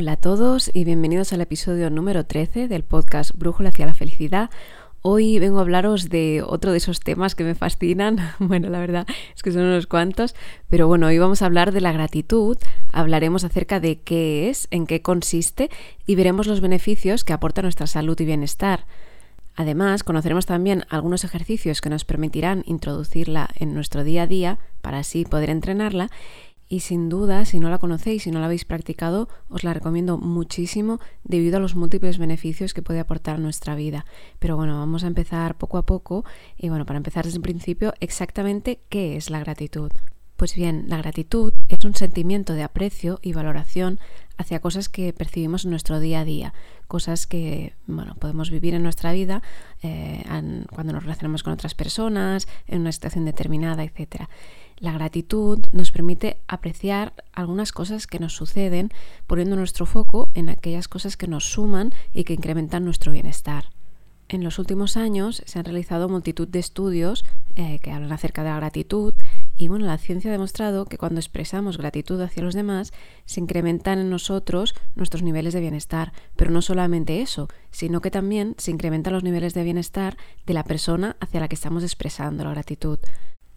Hola a todos y bienvenidos al episodio número 13 del podcast Brújula hacia la felicidad. Hoy vengo a hablaros de otro de esos temas que me fascinan. Bueno, la verdad es que son unos cuantos, pero bueno, hoy vamos a hablar de la gratitud, hablaremos acerca de qué es, en qué consiste y veremos los beneficios que aporta nuestra salud y bienestar. Además, conoceremos también algunos ejercicios que nos permitirán introducirla en nuestro día a día para así poder entrenarla y sin duda, si no la conocéis, si no la habéis practicado, os la recomiendo muchísimo debido a los múltiples beneficios que puede aportar a nuestra vida. Pero bueno, vamos a empezar poco a poco y bueno, para empezar desde el principio, exactamente qué es la gratitud. Pues bien, la gratitud es un sentimiento de aprecio y valoración hacia cosas que percibimos en nuestro día a día, cosas que bueno, podemos vivir en nuestra vida eh, cuando nos relacionamos con otras personas, en una situación determinada, etc. La gratitud nos permite apreciar algunas cosas que nos suceden poniendo nuestro foco en aquellas cosas que nos suman y que incrementan nuestro bienestar. En los últimos años se han realizado multitud de estudios eh, que hablan acerca de la gratitud y bueno, la ciencia ha demostrado que cuando expresamos gratitud hacia los demás se incrementan en nosotros nuestros niveles de bienestar, pero no solamente eso, sino que también se incrementan los niveles de bienestar de la persona hacia la que estamos expresando la gratitud.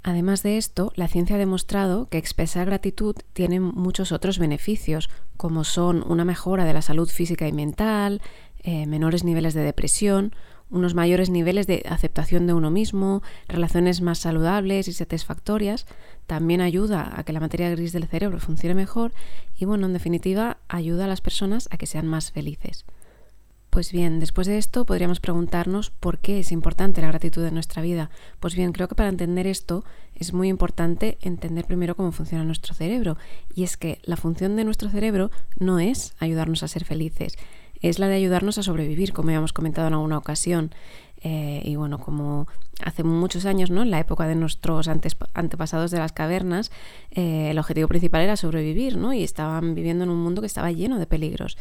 Además de esto, la ciencia ha demostrado que expresar gratitud tiene muchos otros beneficios, como son una mejora de la salud física y mental, eh, menores niveles de depresión, unos mayores niveles de aceptación de uno mismo, relaciones más saludables y satisfactorias, también ayuda a que la materia gris del cerebro funcione mejor y, bueno, en definitiva, ayuda a las personas a que sean más felices. Pues bien, después de esto podríamos preguntarnos por qué es importante la gratitud en nuestra vida. Pues bien, creo que para entender esto es muy importante entender primero cómo funciona nuestro cerebro. Y es que la función de nuestro cerebro no es ayudarnos a ser felices, es la de ayudarnos a sobrevivir, como ya hemos comentado en alguna ocasión. Eh, y bueno, como hace muchos años, ¿no? en la época de nuestros antepasados de las cavernas, eh, el objetivo principal era sobrevivir, ¿no? y estaban viviendo en un mundo que estaba lleno de peligros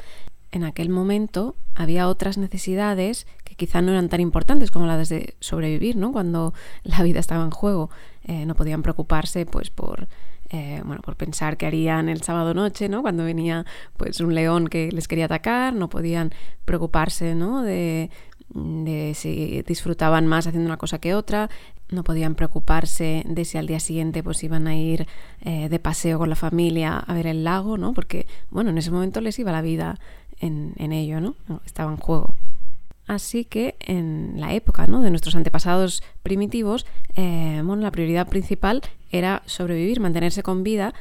en aquel momento había otras necesidades que quizá no eran tan importantes como las de sobrevivir, ¿no? Cuando la vida estaba en juego, eh, no podían preocuparse, pues, por eh, bueno, por pensar qué harían el sábado noche, ¿no? Cuando venía, pues, un león que les quería atacar, no podían preocuparse, ¿no? De, de si disfrutaban más haciendo una cosa que otra, no podían preocuparse de si al día siguiente pues iban a ir eh, de paseo con la familia a ver el lago, ¿no? Porque, bueno, en ese momento les iba la vida en, ello, ¿no? Estaba en juego. Así que en la época ¿no? de nuestros antepasados primitivos, eh, la prioridad principal era sobrevivir, mantenerse con vida.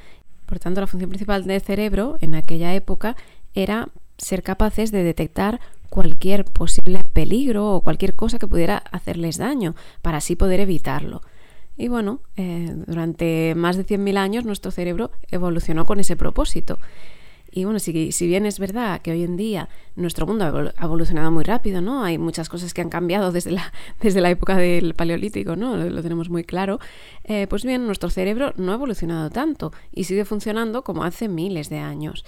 Por tanto, la función principal del cerebro en aquella época era ser capaces de detectar cualquier posible peligro o cualquier cosa que pudiera hacerles daño, para así poder evitarlo. Y bueno, eh, durante más de 100.000 años nuestro cerebro evolucionó con ese propósito. Y bueno, si, si, bien es verdad que hoy en día nuestro mundo ha evolucionado muy rápido, ¿no? Hay muchas cosas que han cambiado desde la, desde la época del Paleolítico, ¿no? Lo, tenemos muy claro. Eh, pues bien, nuestro cerebro no ha evolucionado tanto y sigue funcionando como hace miles de años.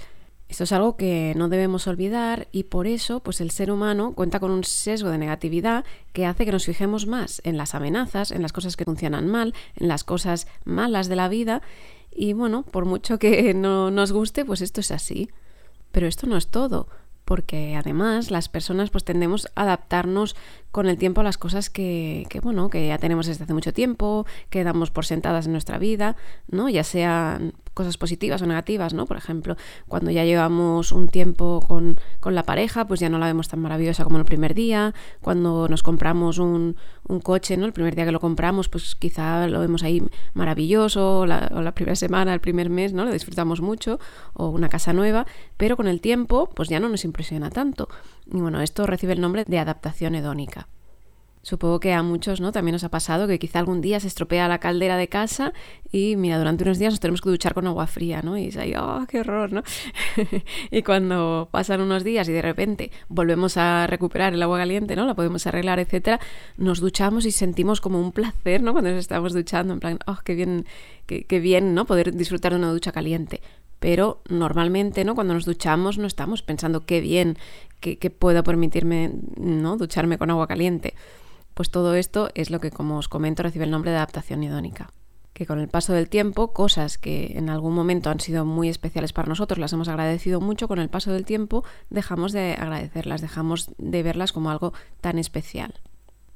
Esto es algo que no debemos olvidar y por eso pues el ser humano cuenta con un sesgo de negatividad que hace que nos fijemos más en las amenazas, en las cosas que funcionan mal, en las cosas malas de la vida y bueno, por mucho que no nos guste, pues esto es así. Pero esto no es todo, porque además las personas pues tendemos a adaptarnos con el tiempo las cosas que, que, bueno, que ya tenemos desde hace mucho tiempo, que damos por sentadas en nuestra vida, ¿no? Ya sean cosas positivas o negativas, ¿no? Por ejemplo, cuando ya llevamos un tiempo con, la pareja, pues ya no la vemos tan maravillosa como el primer día. Cuando nos compramos un, coche, ¿no? El primer día que lo compramos, pues quizá lo vemos ahí maravilloso, o la primera semana, el primer mes, ¿no? Lo disfrutamos mucho, o una casa nueva, pero con el tiempo, pues ya no nos impresiona tanto. Y bueno, esto recibe el nombre de adaptación hedónica. Supongo que a muchos ¿no? también nos ha pasado que quizá algún día se estropea la caldera de casa y mira, durante unos días nos tenemos que duchar con agua fría, ¿no? Y es ahí, ¡oh, qué horror! ¿no? y cuando pasan unos días y de repente volvemos a recuperar el agua caliente, ¿no? La podemos arreglar, etcétera, nos duchamos y sentimos como un placer, ¿no? Cuando nos estamos duchando, en plan, ¡oh, qué bien, qué, bien, ¿no? Poder disfrutar de una ducha caliente pero normalmente, ¿no? Cuando nos duchamos no estamos pensando qué bien que, que pueda permitirme, ¿no? Ducharme con agua caliente. Pues todo esto es lo que, como os comento, recibe el nombre de adaptación hedónica que con el paso del tiempo, cosas que en algún momento han sido muy especiales para nosotros, las hemos agradecido mucho, con el paso del tiempo dejamos de agradecerlas, dejamos de verlas como algo tan especial.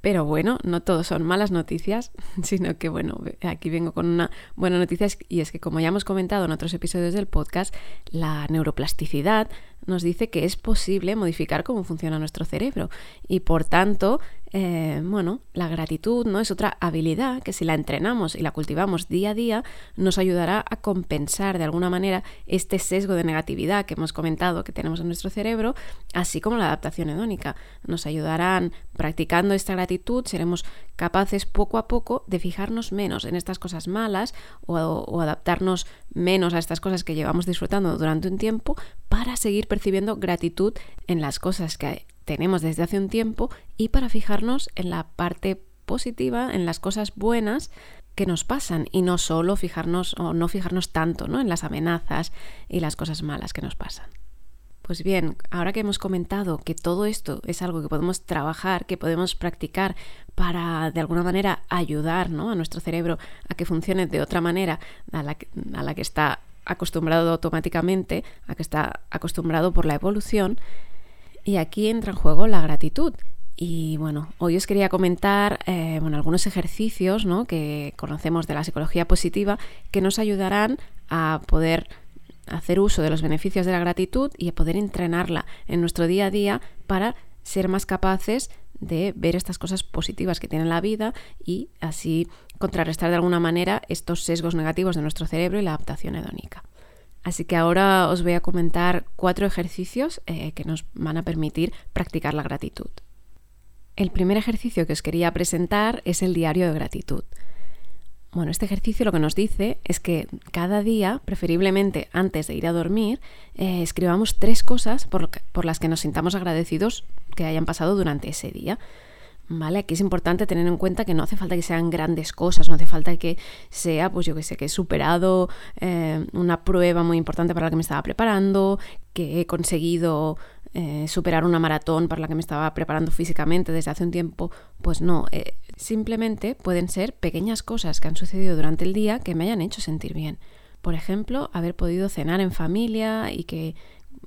Pero bueno, no todo son malas noticias, sino que bueno, aquí vengo con una buena noticia y es que como ya hemos comentado en otros episodios del podcast, la neuroplasticidad nos dice que es posible modificar cómo funciona nuestro cerebro y por tanto eh, bueno, la gratitud no es otra habilidad que si la entrenamos y la cultivamos día a día nos ayudará a compensar de alguna manera este sesgo de negatividad que hemos comentado que tenemos en nuestro cerebro, así como la adaptación hedónica. Nos ayudarán practicando esta gratitud, seremos capaces poco a poco de fijarnos menos en estas cosas malas o, o adaptarnos menos a estas cosas que llevamos disfrutando durante un tiempo para seguir percibiendo gratitud en las cosas que tenemos desde hace un tiempo y para fijarnos en la parte positiva, en las cosas buenas que nos pasan y no solo fijarnos o no fijarnos tanto ¿no? en las amenazas y las cosas malas que nos pasan. Pues bien, ahora que hemos comentado que todo esto es algo que podemos trabajar, que podemos practicar para de alguna manera ayudar ¿no? a nuestro cerebro a que funcione de otra manera a la, que, a la que está acostumbrado automáticamente, a que está acostumbrado por la evolución, y aquí entra en juego la gratitud. Y bueno, hoy os quería comentar eh, bueno, algunos ejercicios ¿no? que conocemos de la psicología positiva que nos ayudarán a poder hacer uso de los beneficios de la gratitud y a poder entrenarla en nuestro día a día para ser más capaces de ver estas cosas positivas que tiene la vida y así contrarrestar de alguna manera estos sesgos negativos de nuestro cerebro y la adaptación hedónica. Así que ahora os voy a comentar cuatro ejercicios eh, que nos van a permitir practicar la gratitud. El primer ejercicio que os quería presentar es el diario de gratitud. Bueno, este ejercicio lo que nos dice es que cada día, preferiblemente antes de ir a dormir, eh, escribamos tres cosas por las que nos sintamos agradecidos que hayan pasado durante ese día. ¿Vale? Aquí es importante tener en cuenta que no hace falta que sean grandes cosas, no hace falta que sea, pues yo que sé, que he superado eh, una prueba muy importante para la que me estaba preparando, que he conseguido eh, superar una maratón para la que me estaba preparando físicamente desde hace un tiempo. Pues no, simplemente pueden ser pequeñas cosas que han sucedido durante el día que me hayan hecho sentir bien. Por ejemplo, haber podido cenar en familia y que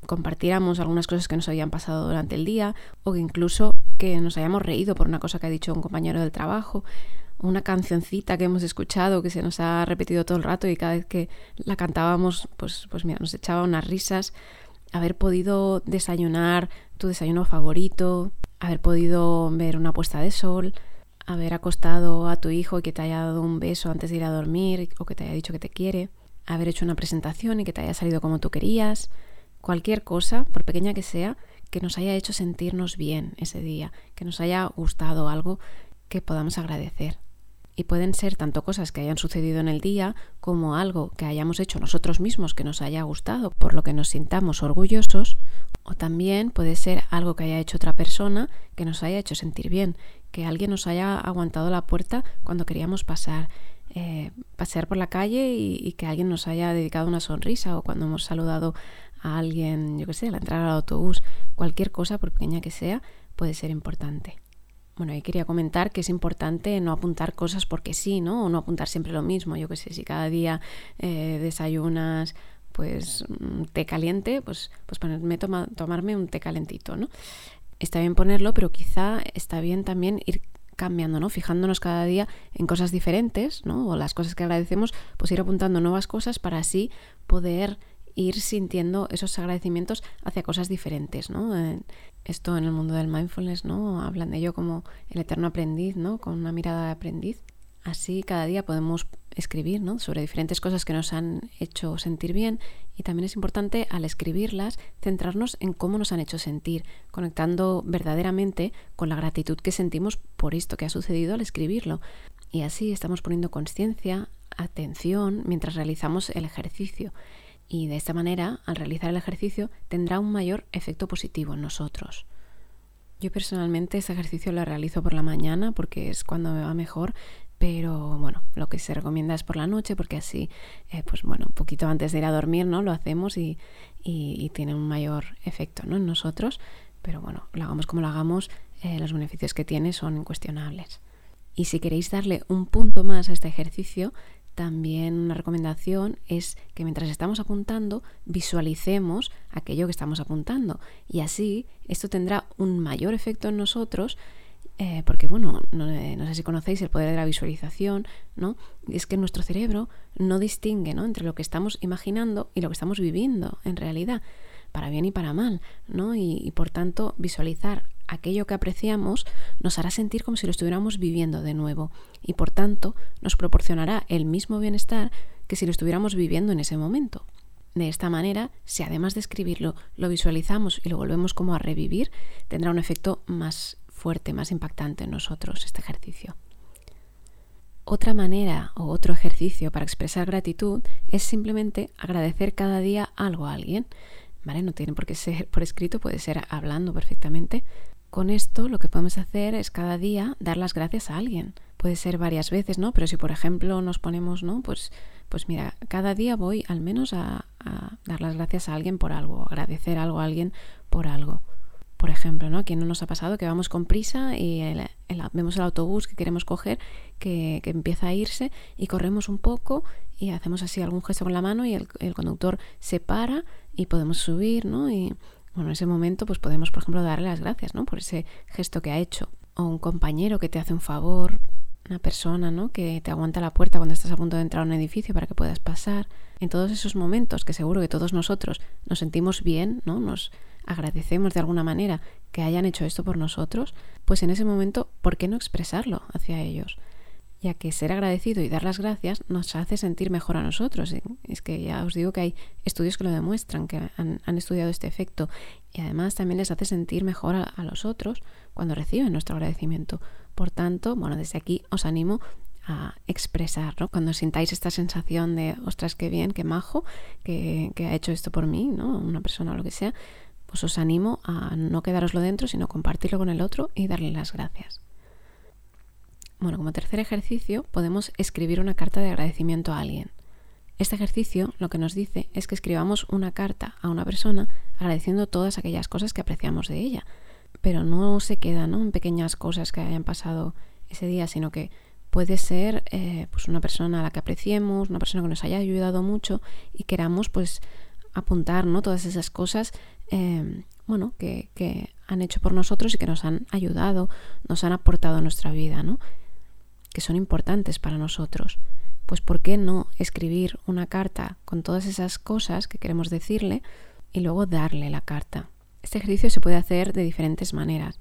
compartiéramos algunas cosas que nos habían pasado durante el día o que incluso que nos hayamos reído por una cosa que ha dicho un compañero del trabajo, una cancioncita que hemos escuchado que se nos ha repetido todo el rato y cada vez que la cantábamos, pues, pues mira, nos echaba unas risas, haber podido desayunar tu desayuno favorito, haber podido ver una puesta de sol, haber acostado a tu hijo y que te haya dado un beso antes de ir a dormir o que te haya dicho que te quiere, haber hecho una presentación y que te haya salido como tú querías, cualquier cosa, por pequeña que sea, que nos haya hecho sentirnos bien ese día, que nos haya gustado algo que podamos agradecer. Y pueden ser tanto cosas que hayan sucedido en el día como algo que hayamos hecho nosotros mismos que nos haya gustado, por lo que nos sintamos orgullosos, o también puede ser algo que haya hecho otra persona que nos haya hecho sentir bien, que alguien nos haya aguantado la puerta cuando queríamos pasar, eh, pasear por la calle y, que alguien nos haya dedicado una sonrisa o cuando hemos saludado a alguien, yo qué sé, la entrada al autobús, cualquier cosa, por pequeña que sea, puede ser importante. Bueno, y quería comentar que es importante no apuntar cosas porque sí, ¿no? O no apuntar siempre lo mismo. Yo qué sé, si cada día eh, desayunas pues un té caliente, pues, pues ponerme tomarme un té calentito, ¿no? Está bien ponerlo, pero quizá está bien también ir cambiando, ¿no? Fijándonos cada día en cosas diferentes, ¿no? O las cosas que agradecemos, pues ir apuntando nuevas cosas para así poder ir sintiendo esos agradecimientos hacia cosas diferentes, ¿no? Esto en el mundo del mindfulness, ¿no? Hablan de ello como el eterno aprendiz, ¿no? Con una mirada de aprendiz. Así cada día podemos escribir sobre diferentes cosas que nos han hecho sentir bien y también es importante al escribirlas centrarnos en cómo nos han hecho sentir, conectando verdaderamente con la gratitud que sentimos por esto que ha sucedido al escribirlo. Y así estamos poniendo conciencia, atención mientras realizamos el ejercicio y de esta manera, al realizar el ejercicio, tendrá un mayor efecto positivo en nosotros. Yo personalmente este ejercicio lo realizo por la mañana porque es cuando me va mejor, pero bueno, lo que se recomienda es por la noche porque así, eh, pues bueno, un poquito antes de ir a dormir, ¿no? Lo hacemos y, tiene un mayor efecto, ¿no? En nosotros, pero bueno, lo hagamos como lo hagamos, eh, los beneficios que tiene son incuestionables. Y si queréis darle un punto más a este ejercicio, también una recomendación es que mientras estamos apuntando visualicemos aquello que estamos apuntando y así esto tendrá un mayor efecto en nosotros eh, porque bueno, eh, no, sé si conocéis el poder de la visualización, ¿no? Es que nuestro cerebro no distingue ¿no? entre lo que estamos imaginando y lo que estamos viviendo en realidad, para bien y para mal, ¿no? y por tanto visualizar aquello que apreciamos nos hará sentir como si lo estuviéramos viviendo de nuevo y por tanto nos proporcionará el mismo bienestar que si lo estuviéramos viviendo en ese momento. De esta manera, si además de escribirlo lo visualizamos y lo volvemos como a revivir, tendrá un efecto más fuerte, más impactante en nosotros este ejercicio. Otra manera o otro ejercicio para expresar gratitud es simplemente agradecer cada día algo a alguien. ¿Vale? No tiene por qué ser por escrito, puede ser hablando perfectamente. Con esto lo que podemos hacer es cada día dar las gracias a alguien. Puede ser varias veces, ¿no? Pero si por ejemplo nos ponemos, ¿no? Pues, pues mira, cada día voy al menos a, dar las gracias a alguien por algo, agradecer algo a alguien por algo. Por ejemplo, ¿no? ¿Quién no nos ha pasado que vamos con prisa y vemos el autobús que queremos coger que, empieza a irse y corremos un poco y hacemos así algún gesto con la mano y el, el conductor se para y podemos subir, ¿no? Y, bueno, en ese momento pues podemos, por ejemplo, darle las gracias, ¿no? Por ese gesto que ha hecho. O un compañero que te hace un favor, una persona, ¿no? Que te aguanta la puerta cuando estás a punto de entrar a un edificio para que puedas pasar. En todos esos momentos que seguro que todos nosotros nos sentimos bien, ¿no? Nos agradecemos de alguna manera que hayan hecho esto por nosotros, pues en ese momento, ¿por qué no expresarlo hacia ellos? ya que ser agradecido y dar las gracias nos hace sentir mejor a nosotros. Es que ya os digo que hay estudios que lo demuestran, que han, estudiado este efecto y además también les hace sentir mejor a, los otros cuando reciben nuestro agradecimiento. Por tanto, bueno, desde aquí os animo a expresar, ¿no? Cuando sintáis esta sensación de, ostras, qué bien, qué majo, que, que ha hecho esto por mí, ¿no? Una persona o lo que sea, pues os animo a no quedaroslo dentro, sino compartirlo con el otro y darle las gracias. Bueno, como tercer ejercicio podemos escribir una carta de agradecimiento a alguien. Este ejercicio lo que nos dice es que escribamos una carta a una persona agradeciendo todas aquellas cosas que apreciamos de ella. Pero no se queda en pequeñas cosas que hayan pasado ese día, sino que puede ser eh, pues una persona a la que apreciemos, una persona que nos haya ayudado mucho y queramos pues apuntar ¿no? todas esas cosas eh, bueno, que, que, han hecho por nosotros y que nos han ayudado, nos han aportado a nuestra vida. ¿no? que son importantes para nosotros. Pues ¿por qué no escribir una carta con todas esas cosas que queremos decirle y luego darle la carta? Este ejercicio se puede hacer de diferentes maneras.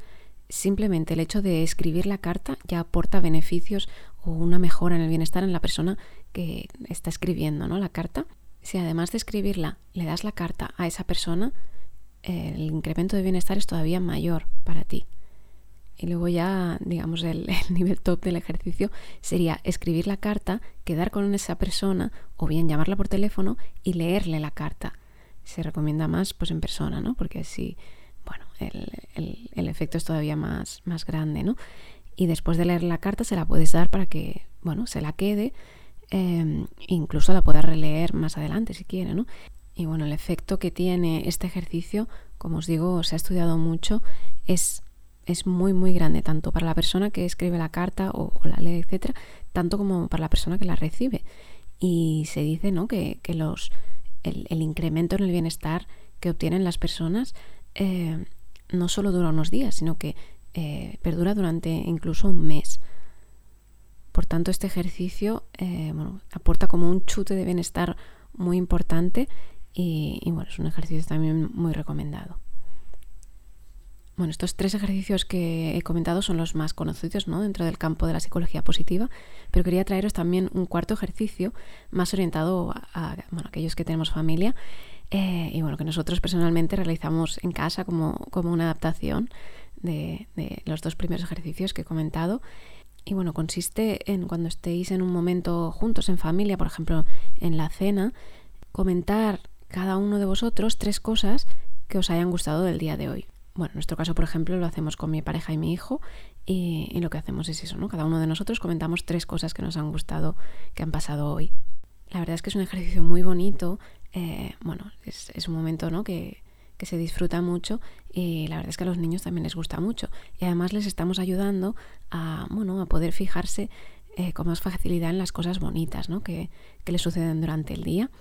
Simplemente el hecho de escribir la carta ya aporta beneficios o una mejora en el bienestar en la persona que está escribiendo ¿no? la carta. Si además de escribirla le das la carta a esa persona, el incremento de bienestar es todavía mayor para ti. Y luego ya, digamos, el, nivel top del ejercicio sería escribir la carta, quedar con esa persona o bien llamarla por teléfono y leerle la carta. Se recomienda más pues en persona, ¿no? Porque así, bueno, el, efecto es todavía más, más grande, ¿no? Y después de leer la carta se la puedes dar para que, bueno, se la quede, eh, incluso la pueda releer más adelante si quiere, ¿no? Y bueno, el efecto que tiene este ejercicio, como os digo, se ha estudiado mucho, es es muy, muy grande, tanto para la persona que escribe la carta o, la lee, etcétera, tanto como para la persona que la recibe. Y se dice ¿no? que, los, el, incremento en el bienestar que obtienen las personas eh, no solo dura unos días, sino que eh, perdura durante incluso un mes. Por tanto, este ejercicio eh, aporta como un chute de bienestar muy importante y, bueno, es un ejercicio también muy recomendado. Bueno, estos tres ejercicios que he comentado son los más conocidos ¿no? dentro del campo de la psicología positiva, pero quería traeros también un cuarto ejercicio más orientado a, aquellos que tenemos familia eh, y bueno, que nosotros personalmente realizamos en casa como, como una adaptación de, de, los dos primeros ejercicios que he comentado. Y bueno, consiste en cuando estéis en un momento juntos en familia, por ejemplo, en la cena, comentar cada uno de vosotros tres cosas que os hayan gustado del día de hoy bueno, en nuestro caso, por ejemplo, lo hacemos con mi pareja y mi hijo y, lo que hacemos es eso, ¿no? Cada uno de nosotros comentamos tres cosas que nos han gustado, que han pasado hoy. La verdad es que es un ejercicio muy bonito. Eh, bueno, es, un momento, ¿no? Que, que se disfruta mucho y la verdad es que a los niños también les gusta mucho. Y además les estamos ayudando a, bueno, a poder fijarse eh, con más facilidad en las cosas bonitas ¿no? que, que les suceden durante el día.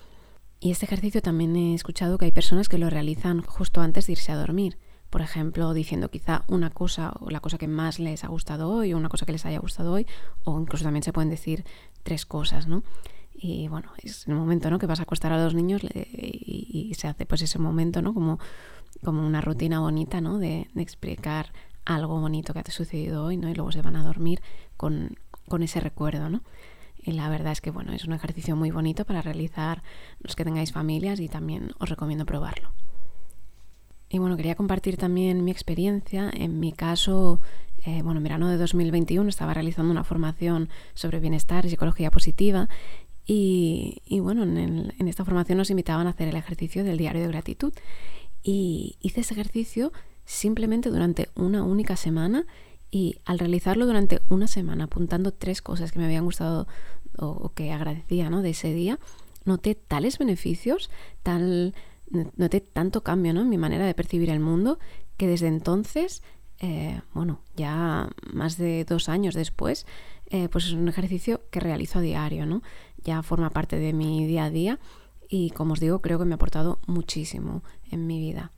Y este ejercicio también he escuchado que hay personas que lo realizan justo antes de irse a dormir. Por ejemplo, diciendo quizá una cosa o la cosa que más les ha gustado hoy o una cosa que les haya gustado hoy o incluso también se pueden decir tres cosas, ¿no? Y bueno, es el momento ¿no? que vas a acostar a los niños y, se hace pues ese momento ¿no? como, como una rutina bonita ¿no? de, explicar algo bonito que ha sucedido hoy ¿no? y luego se van a dormir con, con ese recuerdo. ¿no? Y la verdad es que bueno, es un ejercicio muy bonito para realizar los que tengáis familias y también os recomiendo probarlo. Y bueno, quería compartir también mi experiencia. En mi caso, eh, bueno, en verano de 2021 estaba realizando una formación sobre bienestar y psicología positiva y, bueno, en, esta formación nos invitaban a hacer el ejercicio del diario de gratitud. Y hice ese ejercicio simplemente durante una única semana y al realizarlo durante una semana, apuntando tres cosas que me habían gustado o, que agradecía ¿no? de ese día, noté tales beneficios, tal, noté tanto cambio ¿no? en mi manera de percibir el mundo que desde entonces, eh, bueno, ya más de dos años después, eh, pues es un ejercicio que realizo a diario, ¿no? Ya forma parte de mi día a día y como os digo, creo que me ha aportado muchísimo en mi vida.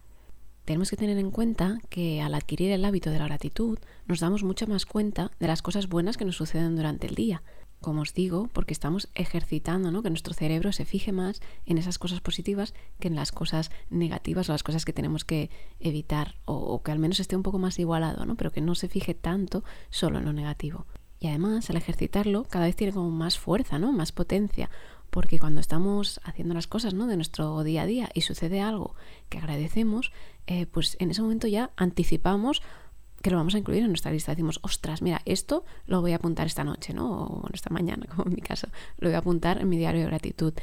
Tenemos que tener en cuenta que al adquirir el hábito de la gratitud nos damos mucha más cuenta de las cosas buenas que nos suceden durante el día. Como os digo, porque estamos ejercitando ¿no? que nuestro cerebro se fije más en esas cosas positivas que en las cosas negativas o las cosas que tenemos que evitar o, o que al menos esté un poco más igualado, ¿no? pero que no se fije tanto solo en lo negativo. Y además, al ejercitarlo, cada vez tiene como más fuerza, ¿no? Más potencia. Porque cuando estamos haciendo las cosas ¿no? de nuestro día a día y sucede algo que agradecemos, eh, pues en ese momento ya anticipamos que lo vamos a incluir en nuestra lista. Decimos, ostras, mira, esto lo voy a apuntar esta noche, ¿no? O esta mañana, como en mi caso, lo voy a apuntar en mi diario de gratitud.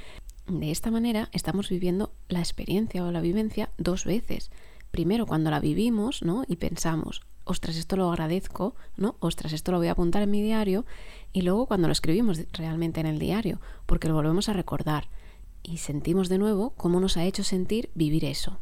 De esta manera estamos viviendo la experiencia o la vivencia dos veces. Primero cuando la vivimos, ¿no? Y pensamos, ostras, esto lo agradezco, ¿no? Ostras, esto lo voy a apuntar en mi diario y luego cuando lo escribimos realmente en el diario, porque lo volvemos a recordar y sentimos de nuevo cómo nos ha hecho sentir vivir eso.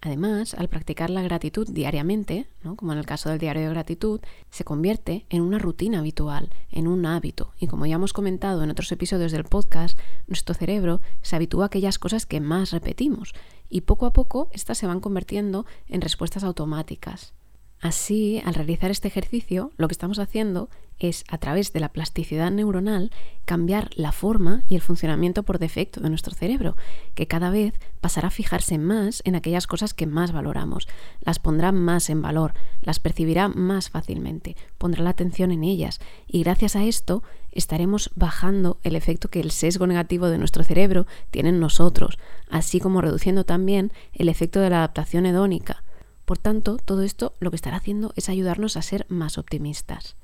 Además, al practicar la gratitud diariamente, ¿no? como en el caso del diario de gratitud, se convierte en una rutina habitual, en un hábito. Y como ya hemos comentado en otros episodios del podcast, nuestro cerebro se habitúa a aquellas cosas que más repetimos y poco a poco estas se van convirtiendo en respuestas automáticas. Así, al realizar este ejercicio, lo que estamos haciendo es, a través de la plasticidad neuronal, cambiar la forma y el funcionamiento por defecto de nuestro cerebro, que cada vez pasará a fijarse más en aquellas cosas que más valoramos, las pondrá más en valor, las percibirá más fácilmente, pondrá la atención en ellas, y gracias a esto estaremos bajando el efecto que el sesgo negativo de nuestro cerebro tiene en nosotros, así como reduciendo también el efecto de la adaptación hedónica por tanto, todo esto lo que estará haciendo es ayudarnos a ser más optimistas.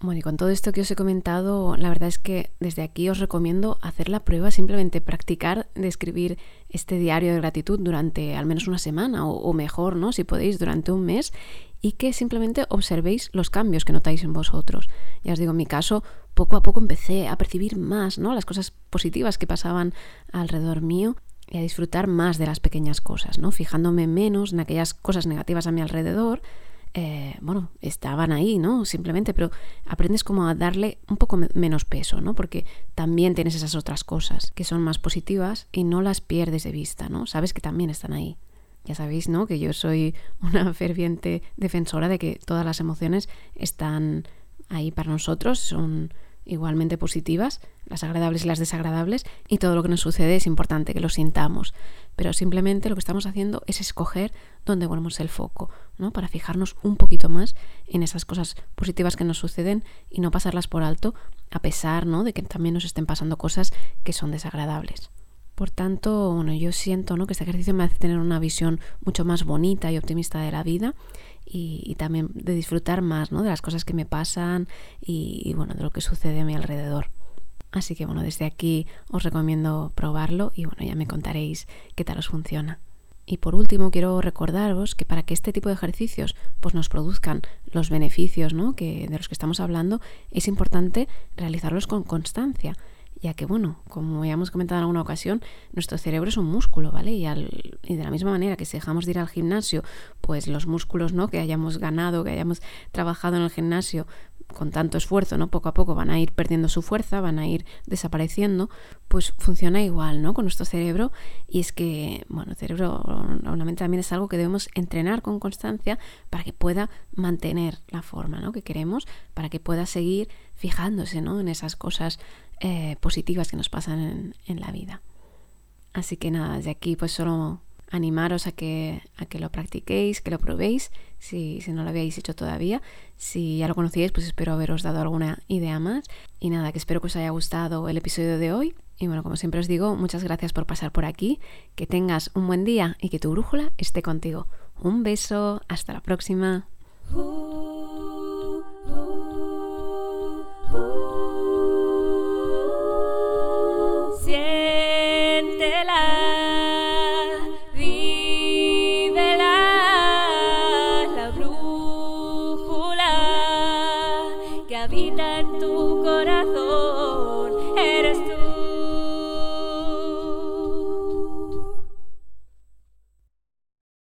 Bueno, y con todo esto que os he comentado, la verdad es que desde aquí os recomiendo hacer la prueba, simplemente practicar de escribir este diario de gratitud durante al menos una semana o, mejor, ¿no? Si podéis, durante un mes y que simplemente observéis los cambios que notáis en vosotros. Ya os digo, en mi caso, poco a poco empecé a percibir más, ¿no? Las cosas positivas que pasaban alrededor mío y a disfrutar más de las pequeñas cosas, ¿no? Fijándome menos en aquellas cosas negativas a mi alrededor. Eh, bueno, estaban ahí, ¿no? Simplemente, pero aprendes como a darle un poco menos peso, ¿no? Porque también tienes esas otras cosas que son más positivas y no las pierdes de vista, ¿no? Sabes que también están ahí. Ya sabéis, ¿no? Que yo soy una ferviente defensora de que todas las emociones están ahí para nosotros, son igualmente positivas, las agradables y las desagradables, y todo lo que nos sucede es importante que lo sintamos. Pero simplemente lo que estamos haciendo es escoger dónde ponemos el foco, ¿no? Para fijarnos un poquito más en esas cosas positivas que nos suceden y no pasarlas por alto, a pesar ¿no? de que también nos estén pasando cosas que son desagradables. Por tanto, bueno, yo siento ¿no? que este ejercicio me hace tener una visión mucho más bonita y optimista de la vida y, también de disfrutar más ¿no? de las cosas que me pasan y, bueno, de lo que sucede a mi alrededor. Así que bueno, desde aquí os recomiendo probarlo y bueno, ya me contaréis qué tal os funciona. Y por último, quiero recordaros que para que este tipo de ejercicios pues, nos produzcan los beneficios ¿no? que, de los que estamos hablando, es importante realizarlos con constancia ya que, bueno, como ya hemos comentado en alguna ocasión, nuestro cerebro es un músculo, ¿vale? Y, y de la misma manera que si dejamos de ir al gimnasio, pues los músculos, ¿no? Que hayamos ganado, que hayamos trabajado en el gimnasio, con tanto esfuerzo, ¿no? Poco a poco van a ir perdiendo su fuerza, van a ir desapareciendo, pues funciona igual, ¿no? Con nuestro cerebro. Y es que, bueno, el cerebro, obviamente también es algo que debemos entrenar con constancia para que pueda mantener la forma, ¿no? Que queremos, para que pueda seguir fijándose, ¿no? En esas cosas eh, positivas que nos pasan en, la vida. Así que nada, desde aquí pues solo animaros a que, a que lo practiquéis, que lo probéis, si, si, no lo habéis hecho todavía. Si ya lo conocíais, pues espero haberos dado alguna idea más. Y nada, que espero que os haya gustado el episodio de hoy. Y bueno, como siempre os digo, muchas gracias por pasar por aquí, que tengas un buen día y que tu brújula esté contigo. Un beso, hasta la próxima.